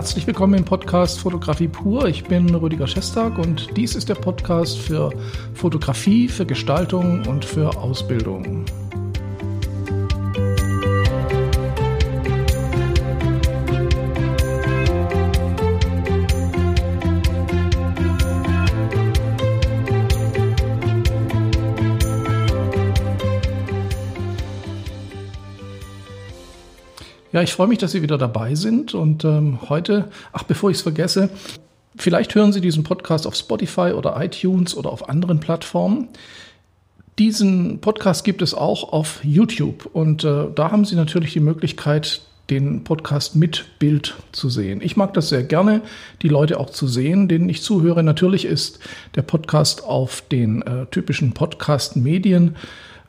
Herzlich willkommen im Podcast Fotografie pur. Ich bin Rüdiger Schestag und dies ist der Podcast für Fotografie, für Gestaltung und für Ausbildung. Ja, ich freue mich, dass Sie wieder dabei sind. Und ähm, heute, ach, bevor ich es vergesse, vielleicht hören Sie diesen Podcast auf Spotify oder iTunes oder auf anderen Plattformen. Diesen Podcast gibt es auch auf YouTube. Und äh, da haben Sie natürlich die Möglichkeit, den Podcast mit Bild zu sehen. Ich mag das sehr gerne, die Leute auch zu sehen, denen ich zuhöre. Natürlich ist der Podcast auf den äh, typischen Podcast-Medien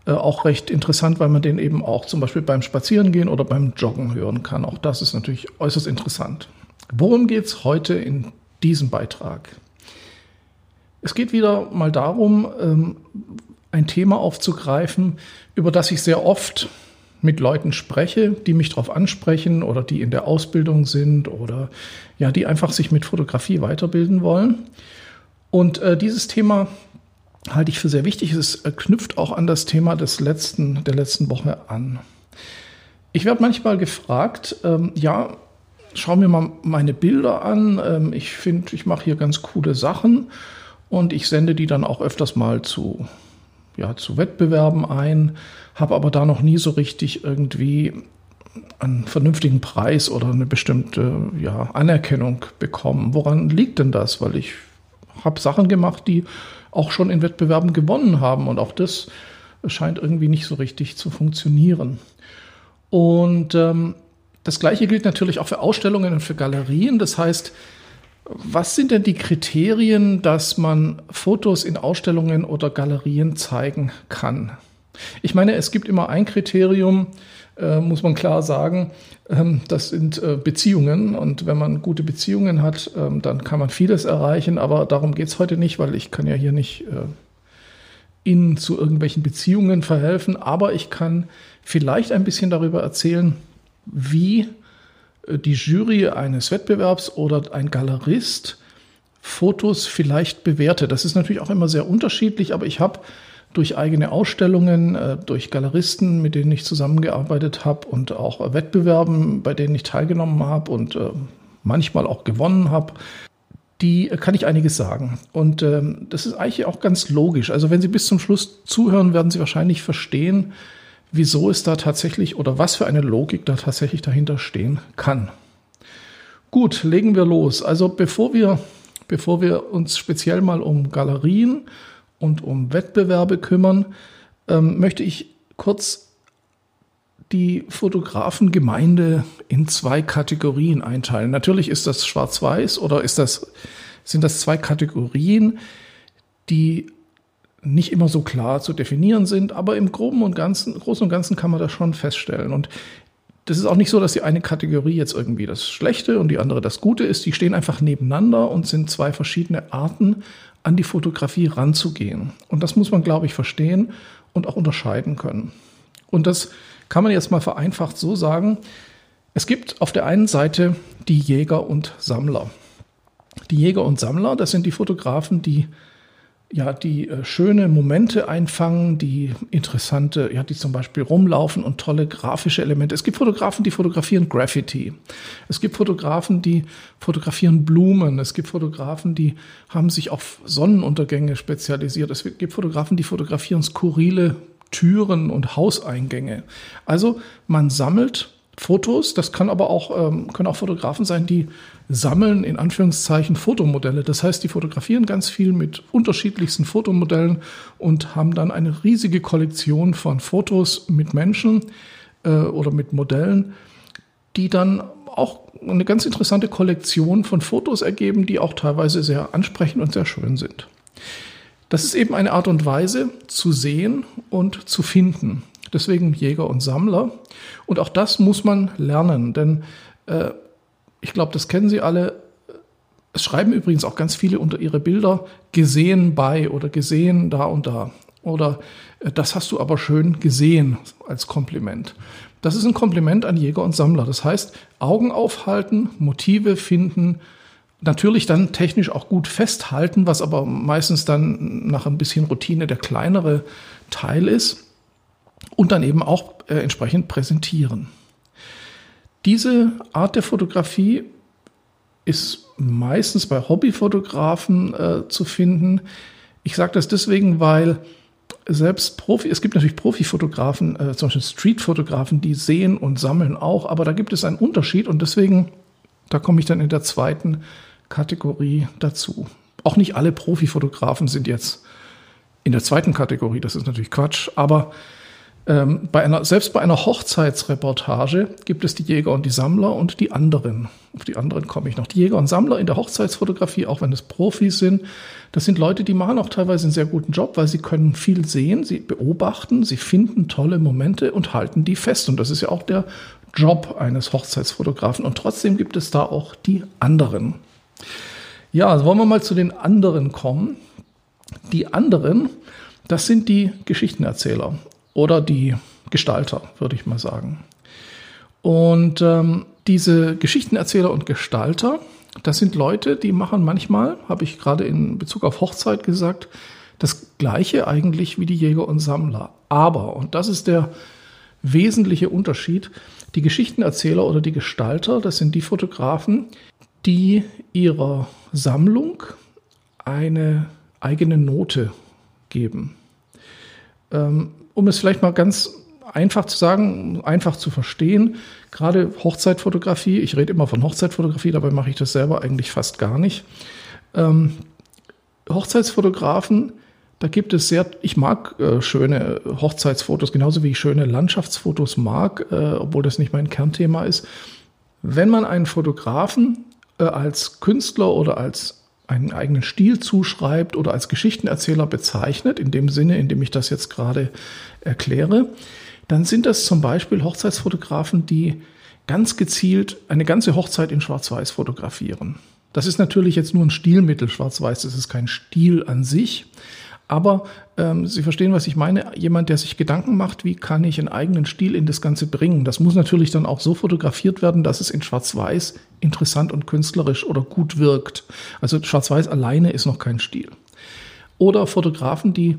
äh, auch recht interessant, weil man den eben auch zum Beispiel beim Spazierengehen oder beim Joggen hören kann. Auch das ist natürlich äußerst interessant. Worum geht es heute in diesem Beitrag? Es geht wieder mal darum, ähm, ein Thema aufzugreifen, über das ich sehr oft mit Leuten spreche, die mich darauf ansprechen oder die in der Ausbildung sind oder ja, die einfach sich mit Fotografie weiterbilden wollen. Und äh, dieses Thema halte ich für sehr wichtig. Es knüpft auch an das Thema des letzten, der letzten Woche an. Ich werde manchmal gefragt, ähm, ja, schau mir mal meine Bilder an. Ähm, ich finde, ich mache hier ganz coole Sachen und ich sende die dann auch öfters mal zu, ja, zu Wettbewerben ein, habe aber da noch nie so richtig irgendwie einen vernünftigen Preis oder eine bestimmte ja, Anerkennung bekommen. Woran liegt denn das? Weil ich habe Sachen gemacht, die auch schon in Wettbewerben gewonnen haben. Und auch das scheint irgendwie nicht so richtig zu funktionieren. Und ähm, das Gleiche gilt natürlich auch für Ausstellungen und für Galerien. Das heißt, was sind denn die Kriterien, dass man Fotos in Ausstellungen oder Galerien zeigen kann? Ich meine, es gibt immer ein Kriterium, muss man klar sagen, ähm, das sind äh, Beziehungen. Und wenn man gute Beziehungen hat, ähm, dann kann man vieles erreichen. Aber darum geht es heute nicht, weil ich kann ja hier nicht äh, Ihnen zu irgendwelchen Beziehungen verhelfen. Aber ich kann vielleicht ein bisschen darüber erzählen, wie äh, die Jury eines Wettbewerbs oder ein Galerist Fotos vielleicht bewertet. Das ist natürlich auch immer sehr unterschiedlich, aber ich habe durch eigene Ausstellungen, äh, durch Galeristen, mit denen ich zusammengearbeitet habe und auch Wettbewerben, bei denen ich teilgenommen habe und äh, manchmal auch gewonnen habe, die kann ich einiges sagen. Und ähm, das ist eigentlich auch ganz logisch. Also wenn Sie bis zum Schluss zuhören, werden Sie wahrscheinlich verstehen, wieso es da tatsächlich oder was für eine Logik da tatsächlich dahinter stehen kann. Gut, legen wir los. Also bevor wir, bevor wir uns speziell mal um Galerien und um Wettbewerbe kümmern, ähm, möchte ich kurz die Fotografengemeinde in zwei Kategorien einteilen. Natürlich ist das schwarz-weiß oder ist das, sind das zwei Kategorien, die nicht immer so klar zu definieren sind, aber im Groben und Ganzen, Großen und Ganzen kann man das schon feststellen. Und das ist auch nicht so, dass die eine Kategorie jetzt irgendwie das Schlechte und die andere das Gute ist. Die stehen einfach nebeneinander und sind zwei verschiedene Arten, an die Fotografie ranzugehen. Und das muss man, glaube ich, verstehen und auch unterscheiden können. Und das kann man jetzt mal vereinfacht so sagen. Es gibt auf der einen Seite die Jäger und Sammler. Die Jäger und Sammler, das sind die Fotografen, die ja, die äh, schöne Momente einfangen, die interessante, ja, die zum Beispiel rumlaufen und tolle grafische Elemente. Es gibt Fotografen, die fotografieren Graffiti. Es gibt Fotografen, die fotografieren Blumen. Es gibt Fotografen, die haben sich auf Sonnenuntergänge spezialisiert. Es gibt Fotografen, die fotografieren skurrile Türen und Hauseingänge. Also man sammelt Fotos, das kann aber auch, ähm, können auch Fotografen sein, die sammeln in Anführungszeichen Fotomodelle. Das heißt, die fotografieren ganz viel mit unterschiedlichsten Fotomodellen und haben dann eine riesige Kollektion von Fotos mit Menschen äh, oder mit Modellen, die dann auch eine ganz interessante Kollektion von Fotos ergeben, die auch teilweise sehr ansprechend und sehr schön sind. Das ist eben eine Art und Weise zu sehen und zu finden. Deswegen Jäger und Sammler. Und auch das muss man lernen, denn äh, ich glaube, das kennen Sie alle. Es schreiben übrigens auch ganz viele unter ihre Bilder gesehen bei oder gesehen da und da. Oder äh, das hast du aber schön gesehen als Kompliment. Das ist ein Kompliment an Jäger und Sammler. Das heißt, Augen aufhalten, Motive finden, natürlich dann technisch auch gut festhalten, was aber meistens dann nach ein bisschen Routine der kleinere Teil ist. Und dann eben auch äh, entsprechend präsentieren. Diese Art der Fotografie ist meistens bei Hobbyfotografen äh, zu finden. Ich sage das deswegen, weil selbst Profi, es gibt natürlich Profifotografen, äh, zum Beispiel Streetfotografen, die sehen und sammeln auch, aber da gibt es einen Unterschied und deswegen, da komme ich dann in der zweiten Kategorie dazu. Auch nicht alle Profifotografen sind jetzt in der zweiten Kategorie, das ist natürlich Quatsch, aber ähm, bei einer, selbst bei einer Hochzeitsreportage gibt es die Jäger und die Sammler und die anderen. Auf die anderen komme ich noch. Die Jäger und Sammler in der Hochzeitsfotografie, auch wenn es Profis sind, das sind Leute, die machen auch teilweise einen sehr guten Job, weil sie können viel sehen, sie beobachten, sie finden tolle Momente und halten die fest. Und das ist ja auch der Job eines Hochzeitsfotografen. Und trotzdem gibt es da auch die anderen. Ja, also wollen wir mal zu den anderen kommen. Die anderen, das sind die Geschichtenerzähler oder die Gestalter, würde ich mal sagen. Und ähm, diese Geschichtenerzähler und Gestalter, das sind Leute, die machen manchmal, habe ich gerade in Bezug auf Hochzeit gesagt, das gleiche eigentlich wie die Jäger und Sammler. Aber, und das ist der wesentliche Unterschied, die Geschichtenerzähler oder die Gestalter, das sind die Fotografen, die ihrer Sammlung eine eigene Note geben. Ähm, um es vielleicht mal ganz einfach zu sagen, einfach zu verstehen, gerade Hochzeitfotografie, ich rede immer von Hochzeitfotografie, dabei mache ich das selber eigentlich fast gar nicht. Ähm, Hochzeitsfotografen, da gibt es sehr, ich mag äh, schöne Hochzeitsfotos, genauso wie ich schöne Landschaftsfotos mag, äh, obwohl das nicht mein Kernthema ist. Wenn man einen Fotografen äh, als Künstler oder als einen eigenen Stil zuschreibt oder als Geschichtenerzähler bezeichnet, in dem Sinne, in dem ich das jetzt gerade erkläre, dann sind das zum Beispiel Hochzeitsfotografen, die ganz gezielt eine ganze Hochzeit in Schwarz-Weiß fotografieren. Das ist natürlich jetzt nur ein Stilmittel, Schwarz-Weiß, das ist kein Stil an sich, aber ähm, Sie verstehen, was ich meine. Jemand, der sich Gedanken macht, wie kann ich einen eigenen Stil in das Ganze bringen. Das muss natürlich dann auch so fotografiert werden, dass es in Schwarz-Weiß interessant und künstlerisch oder gut wirkt. Also Schwarz-Weiß alleine ist noch kein Stil. Oder Fotografen, die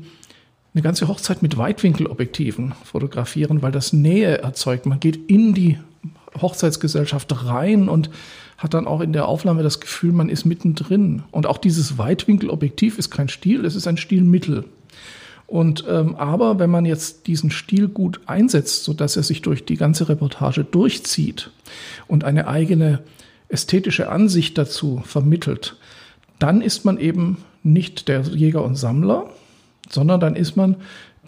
eine ganze Hochzeit mit Weitwinkelobjektiven fotografieren, weil das Nähe erzeugt. Man geht in die Hochzeitsgesellschaft rein und hat dann auch in der Aufnahme das Gefühl, man ist mittendrin. Und auch dieses Weitwinkelobjektiv ist kein Stil, es ist ein Stilmittel. Und ähm, aber wenn man jetzt diesen Stil gut einsetzt, so dass er sich durch die ganze Reportage durchzieht und eine eigene ästhetische Ansicht dazu vermittelt, dann ist man eben nicht der Jäger und Sammler, sondern dann ist man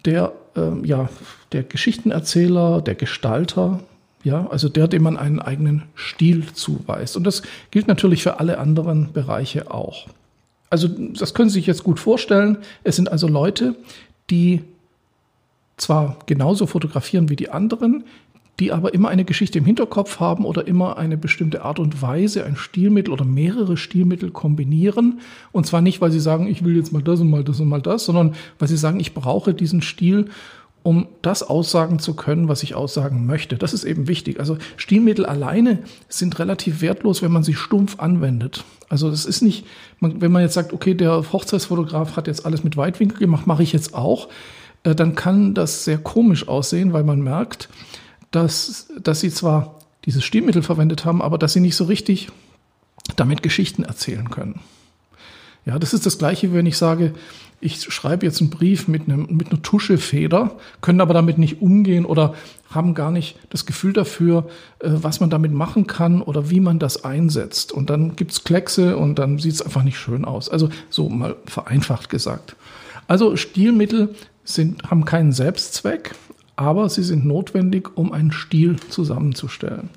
der, äh, ja, der Geschichtenerzähler, der Gestalter, ja, also der, dem man einen eigenen Stil zuweist. Und das gilt natürlich für alle anderen Bereiche auch. Also das können Sie sich jetzt gut vorstellen. Es sind also Leute, die zwar genauso fotografieren wie die anderen, die aber immer eine Geschichte im Hinterkopf haben oder immer eine bestimmte Art und Weise, ein Stilmittel oder mehrere Stilmittel kombinieren. Und zwar nicht, weil sie sagen, ich will jetzt mal das und mal das und mal das, sondern weil sie sagen, ich brauche diesen Stil, um das aussagen zu können, was ich aussagen möchte. Das ist eben wichtig. Also Stilmittel alleine sind relativ wertlos, wenn man sie stumpf anwendet. Also das ist nicht, wenn man jetzt sagt, okay, der Hochzeitsfotograf hat jetzt alles mit Weitwinkel gemacht, mache ich jetzt auch, äh, dann kann das sehr komisch aussehen, weil man merkt, dass, dass sie zwar dieses Stilmittel verwendet haben, aber dass sie nicht so richtig damit Geschichten erzählen können. Ja, das ist das Gleiche, wenn ich sage, ich schreibe jetzt einen Brief mit, einem, mit einer Tuschefeder, können aber damit nicht umgehen oder haben gar nicht das Gefühl dafür, äh, was man damit machen kann oder wie man das einsetzt. Und dann gibt's Kleckse und dann sieht's einfach nicht schön aus. Also so mal vereinfacht gesagt. Also Stilmittel sind, haben keinen Selbstzweck, aber sie sind notwendig, um einen Stil zusammenzustellen.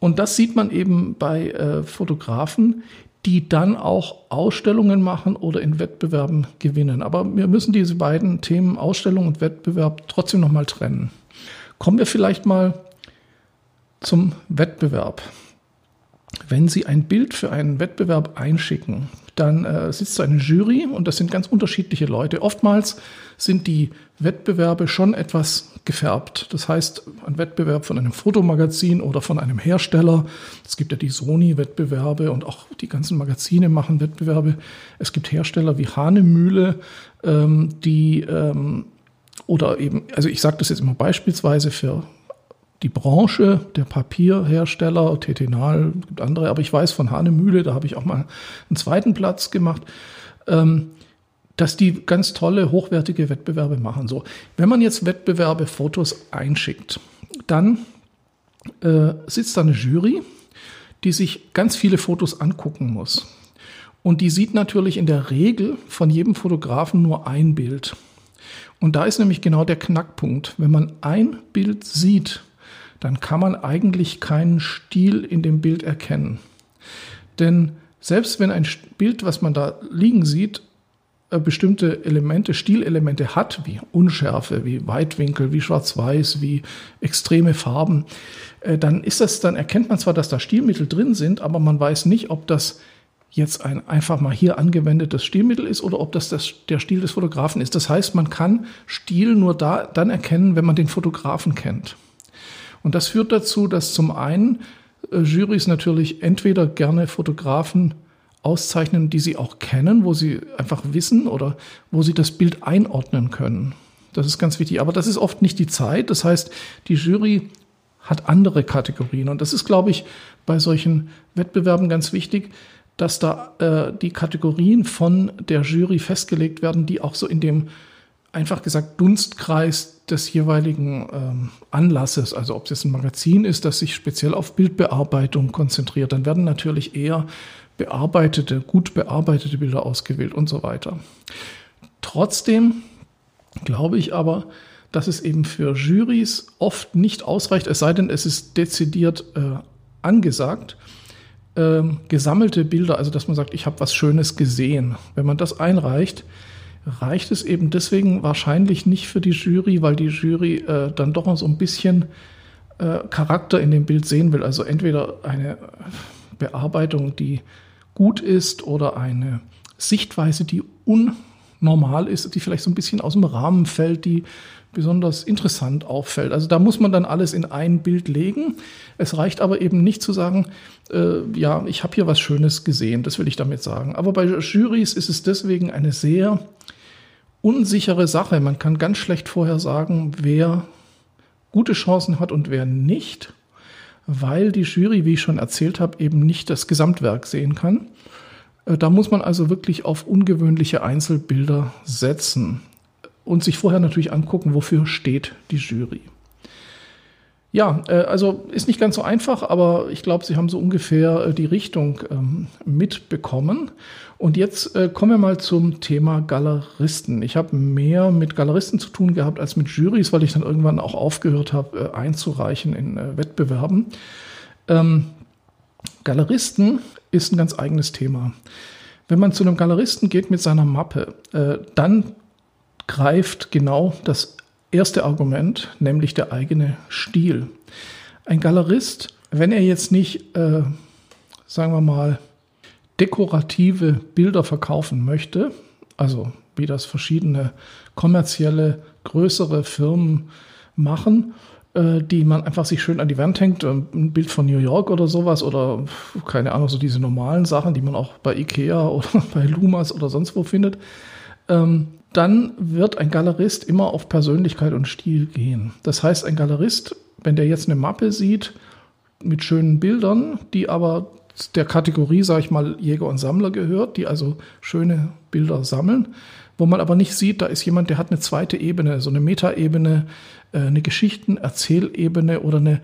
Und das sieht man eben bei äh, Fotografen, die dann auch Ausstellungen machen oder in Wettbewerben gewinnen. Aber wir müssen diese beiden Themen Ausstellung und Wettbewerb trotzdem nochmal trennen. Kommen wir vielleicht mal zum Wettbewerb. Wenn Sie ein Bild für einen Wettbewerb einschicken, dann äh, sitzt eine Jury und das sind ganz unterschiedliche Leute. Oftmals sind die Wettbewerbe schon etwas gefärbt. Das heißt, ein Wettbewerb von einem Fotomagazin oder von einem Hersteller. Es gibt ja die Sony-Wettbewerbe und auch die ganzen Magazine machen Wettbewerbe. Es gibt Hersteller wie Hahnemühle, ähm, die ähm, oder eben, also ich sage das jetzt immer beispielsweise für die Branche der Papierhersteller, Tetenal, gibt andere, aber ich weiß von Hahnemühle, da habe ich auch mal einen zweiten Platz gemacht, ähm, dass die ganz tolle, hochwertige Wettbewerbe machen. So, wenn man jetzt Wettbewerbe Fotos einschickt, dann äh, sitzt da eine Jury, die sich ganz viele Fotos angucken muss. Und die sieht natürlich in der Regel von jedem Fotografen nur ein Bild. Und da ist nämlich genau der Knackpunkt. Wenn man ein Bild sieht, dann kann man eigentlich keinen Stil in dem Bild erkennen. Denn selbst wenn ein Bild, was man da liegen sieht, äh, bestimmte Elemente, Stilelemente hat, wie Unschärfe, wie Weitwinkel, wie Schwarz-Weiß, wie extreme Farben, äh, dann ist das, dann erkennt man zwar, dass da Stilmittel drin sind, aber man weiß nicht, ob das jetzt ein einfach mal hier angewendetes Stilmittel ist oder ob das, das der Stil des Fotografen ist. Das heißt, man kann Stil nur da, dann erkennen, wenn man den Fotografen kennt. Und das führt dazu, dass zum einen äh, Jurys natürlich entweder gerne Fotografen auszeichnen, die sie auch kennen, wo sie einfach wissen oder wo sie das Bild einordnen können. Das ist ganz wichtig. Aber das ist oft nicht die Zeit. Das heißt, die Jury hat andere Kategorien. Und das ist, glaube ich, bei solchen Wettbewerben ganz wichtig, dass da äh, die Kategorien von der Jury festgelegt werden, die auch so in dem einfach gesagt Dunstkreis des jeweiligen ähm, Anlasses, also ob es jetzt ein Magazin ist, das sich speziell auf Bildbearbeitung konzentriert, dann werden natürlich eher bearbeitete, gut bearbeitete Bilder ausgewählt und so weiter. Trotzdem glaube ich aber, dass es eben für Jurys oft nicht ausreicht, es sei denn, es ist dezidiert äh, angesagt, äh, gesammelte Bilder, also dass man sagt, ich habe was Schönes gesehen. Wenn man das einreicht, reicht es eben deswegen wahrscheinlich nicht für die Jury, weil die Jury äh, dann doch noch so ein bisschen äh, Charakter in dem Bild sehen will. Also entweder eine Bearbeitung, die gut ist oder eine Sichtweise, die unnormal ist, die vielleicht so ein bisschen aus dem Rahmen fällt, die besonders interessant auffällt. Also da muss man dann alles in ein Bild legen. Es reicht aber eben nicht zu sagen, äh, ja, ich habe hier was Schönes gesehen, das will ich damit sagen. Aber bei Jurys ist es deswegen eine sehr unsichere Sache. Man kann ganz schlecht vorher sagen, wer gute Chancen hat und wer nicht, weil die Jury, wie ich schon erzählt habe, eben nicht das Gesamtwerk sehen kann. Äh, da muss man also wirklich auf ungewöhnliche Einzelbilder setzen und sich vorher natürlich angucken, wofür steht die Jury. Ja, äh, also ist nicht ganz so einfach, aber ich glaube, Sie haben so ungefähr äh, die Richtung ähm, mitbekommen. Und jetzt äh, kommen wir mal zum Thema Galeristen. Ich habe mehr mit Galeristen zu tun gehabt als mit Jurys, weil ich dann irgendwann auch aufgehört habe, einzureichen in Wettbewerben. Ähm, Galeristen ist ein ganz eigenes Thema. Wenn man zu einem Galeristen geht mit seiner Mappe, dann greift genau das erste Argument, nämlich der eigene Stil. Ein Galerist, wenn er jetzt nicht, äh, sagen wir mal, dekorative Bilder verkaufen möchte, also wie das verschiedene kommerzielle, größere Firmen machen, äh, die man einfach sich schön an die Wand hängt, ein Bild von New York oder sowas oder keine Ahnung, so diese normalen Sachen, die man auch bei Ikea oder bei Lumas oder sonst wo findet. Ähm, dann wird ein Galerist immer auf Persönlichkeit und Stil gehen. Das heißt, ein Galerist, wenn der jetzt eine Mappe sieht mit schönen Bildern, die aber der Kategorie, sage ich mal, Jäger und Sammler gehört, die also schöne Bilder sammeln, wo man aber nicht sieht, da ist jemand, der hat eine zweite Ebene, so eine Metaebene, äh, eine Geschichten-Erzählebene oder eine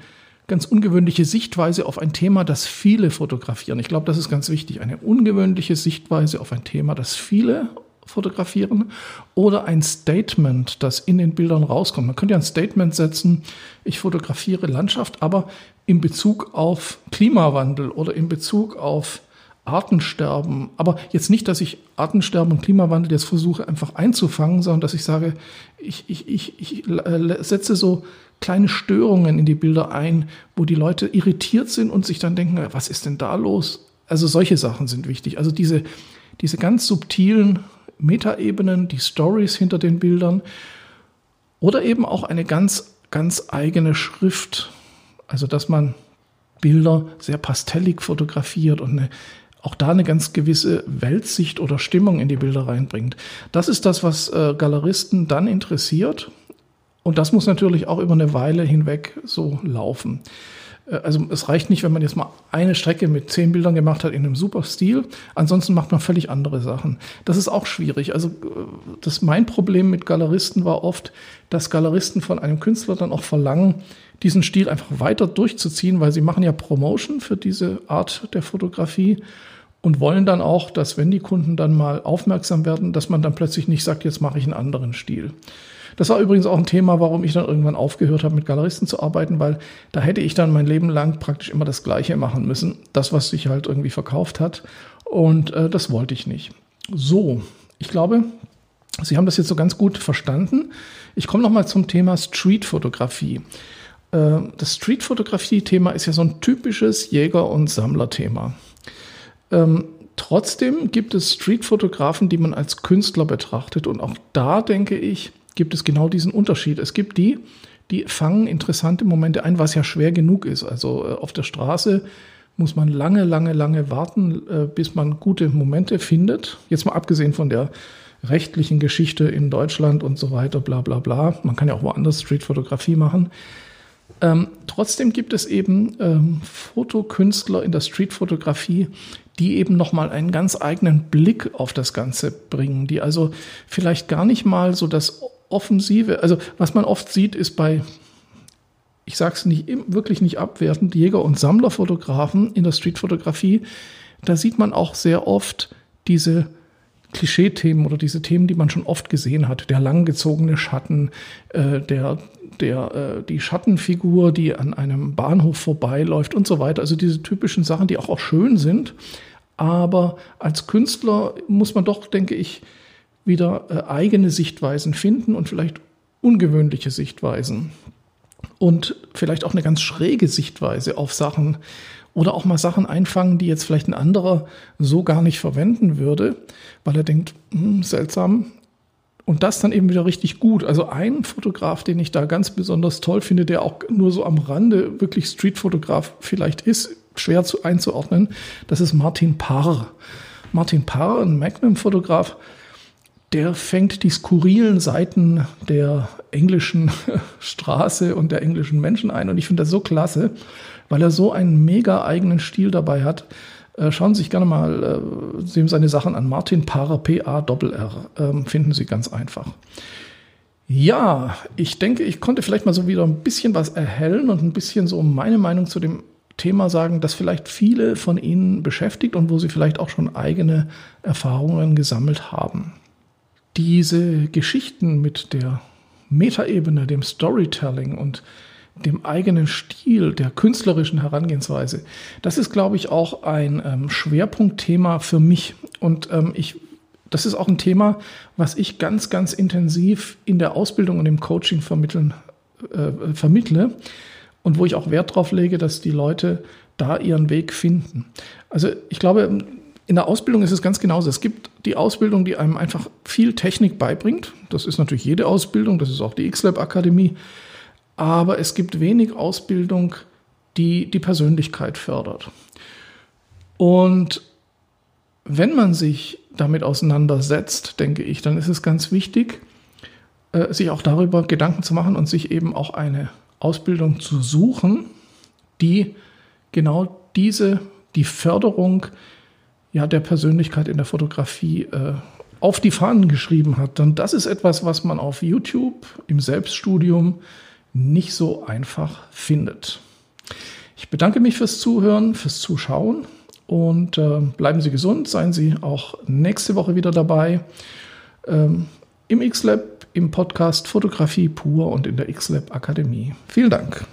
ganz ungewöhnliche Sichtweise auf ein Thema, das viele fotografieren. Ich glaube, das ist ganz wichtig. Eine ungewöhnliche Sichtweise auf ein Thema, das viele fotografieren oder ein Statement, das in den Bildern rauskommt. Man könnte ja ein Statement setzen, ich fotografiere Landschaft, aber in Bezug auf Klimawandel oder in Bezug auf Artensterben. Aber jetzt nicht, dass ich Artensterben und Klimawandel jetzt versuche einfach einzufangen, sondern dass ich sage, ich, ich, ich, ich äh, setze so kleine Störungen in die Bilder ein, wo die Leute irritiert sind und sich dann denken, was ist denn da los? Also solche Sachen sind wichtig. Also diese, diese ganz subtilen Metaebenen, die Stories hinter den Bildern oder eben auch eine ganz, ganz eigene Schrift. Also, dass man Bilder sehr pastellig fotografiert und eine, auch da eine ganz gewisse Weltsicht oder Stimmung in die Bilder reinbringt. Das ist das, was äh, Galeristen dann interessiert. Und das muss natürlich auch über eine Weile hinweg so laufen. Äh, also es reicht nicht, wenn man jetzt mal eine Strecke mit zehn Bildern gemacht hat in einem super Stil. Ansonsten macht man völlig andere Sachen. Das ist auch schwierig. Also äh, das mein Problem mit Galeristen war oft, dass Galeristen von einem Künstler dann auch verlangen, diesen Stil einfach weiter durchzuziehen, weil sie machen ja Promotion für diese Art der Fotografie und wollen dann auch, dass wenn die Kunden dann mal aufmerksam werden, dass man dann plötzlich nicht sagt, jetzt mache ich einen anderen Stil. Das war übrigens auch ein Thema, warum ich dann irgendwann aufgehört habe, mit Galeristen zu arbeiten, weil da hätte ich dann mein Leben lang praktisch immer das Gleiche machen müssen. Das, was sich halt irgendwie verkauft hat. Und äh, das wollte ich nicht. So, ich glaube, Sie haben das jetzt so ganz gut verstanden. Ich komme nochmal zum Thema Streetfotografie. Äh, das Streetfotografie-Thema ist ja so ein typisches Jäger- und Sammlerthema. Ähm, trotzdem gibt es Streetfotografen, die man als Künstler betrachtet. Und auch da denke ich, gibt es genau diesen Unterschied. Es gibt die, die fangen interessante Momente ein, was ja schwer genug ist. Also äh, auf der Straße muss man lange, lange, lange warten, äh, bis man gute Momente findet. Jetzt mal abgesehen von der rechtlichen Geschichte in Deutschland und so weiter, bla bla bla. Man kann ja auch woanders Streetfotografie machen. Ähm, trotzdem gibt es eben ähm, Fotokünstler in der Streetfotografie, die eben nochmal einen ganz eigenen Blick auf das Ganze bringen, die also vielleicht gar nicht mal so das Offensive, also was man oft sieht, ist bei, ich sage es nicht, wirklich nicht abwertend, Jäger- und Sammlerfotografen in der Streetfotografie, da sieht man auch sehr oft diese Klischee-Themen oder diese Themen, die man schon oft gesehen hat. Der langgezogene Schatten, äh, der, der, äh, die Schattenfigur, die an einem Bahnhof vorbeiläuft und so weiter. Also diese typischen Sachen, die auch, auch schön sind. Aber als Künstler muss man doch, denke ich, wieder äh, eigene Sichtweisen finden und vielleicht ungewöhnliche Sichtweisen und vielleicht auch eine ganz schräge Sichtweise auf Sachen oder auch mal Sachen einfangen, die jetzt vielleicht ein anderer so gar nicht verwenden würde, weil er denkt, hm, seltsam. Und das dann eben wieder richtig gut. Also ein Fotograf, den ich da ganz besonders toll finde, der auch nur so am Rande wirklich Streetfotograf vielleicht ist, schwer zu einzuordnen, das ist Martin Parr. Martin Parr, ein Magnum-Fotograf, der fängt die skurrilen Seiten der englischen Straße und der englischen Menschen ein. Und ich finde das so klasse, weil er so einen mega eigenen Stil dabei hat. Äh, schauen Sie sich gerne mal äh, seine Sachen an. Martin Parr, P-A-R-R, ähm, finden Sie ganz einfach. Ja, ich denke, ich konnte vielleicht mal so wieder ein bisschen was erhellen und ein bisschen so meine Meinung zu dem Thema sagen, das vielleicht viele von Ihnen beschäftigt und wo Sie vielleicht auch schon eigene Erfahrungen gesammelt haben diese Geschichten mit der Metaebene, dem Storytelling und dem eigenen Stil, der künstlerischen Herangehensweise, das ist, glaube ich, auch ein ähm, Schwerpunktthema für mich. Und ähm, ich, das ist auch ein Thema, was ich ganz, ganz intensiv in der Ausbildung und im Coaching vermitteln, äh, vermittle und wo ich auch Wert darauf lege, dass die Leute da ihren Weg finden. Also ich glaube, in der Ausbildung ist es ganz genauso. Es gibt die Ausbildung, die einem einfach viel Technik beibringt. Das ist natürlich jede Ausbildung, das ist auch die X-Lab Akademie. Aber es gibt wenig Ausbildung, die die Persönlichkeit fördert. Und wenn man sich damit auseinandersetzt, denke ich, dann ist es ganz wichtig, äh, sich auch darüber Gedanken zu machen und sich eben auch eine Ausbildung zu suchen, die genau diese, die Förderung ja, der Persönlichkeit in der Fotografie äh, auf die Fahnen geschrieben hat. Und das ist etwas, was man auf YouTube im Selbststudium nicht so einfach findet. Ich bedanke mich fürs Zuhören, fürs Zuschauen und äh, bleiben Sie gesund. Seien Sie auch nächste Woche wieder dabei ähm, im X-Lab, im Podcast Fotografie pur und in der X-Lab Akademie. Vielen Dank.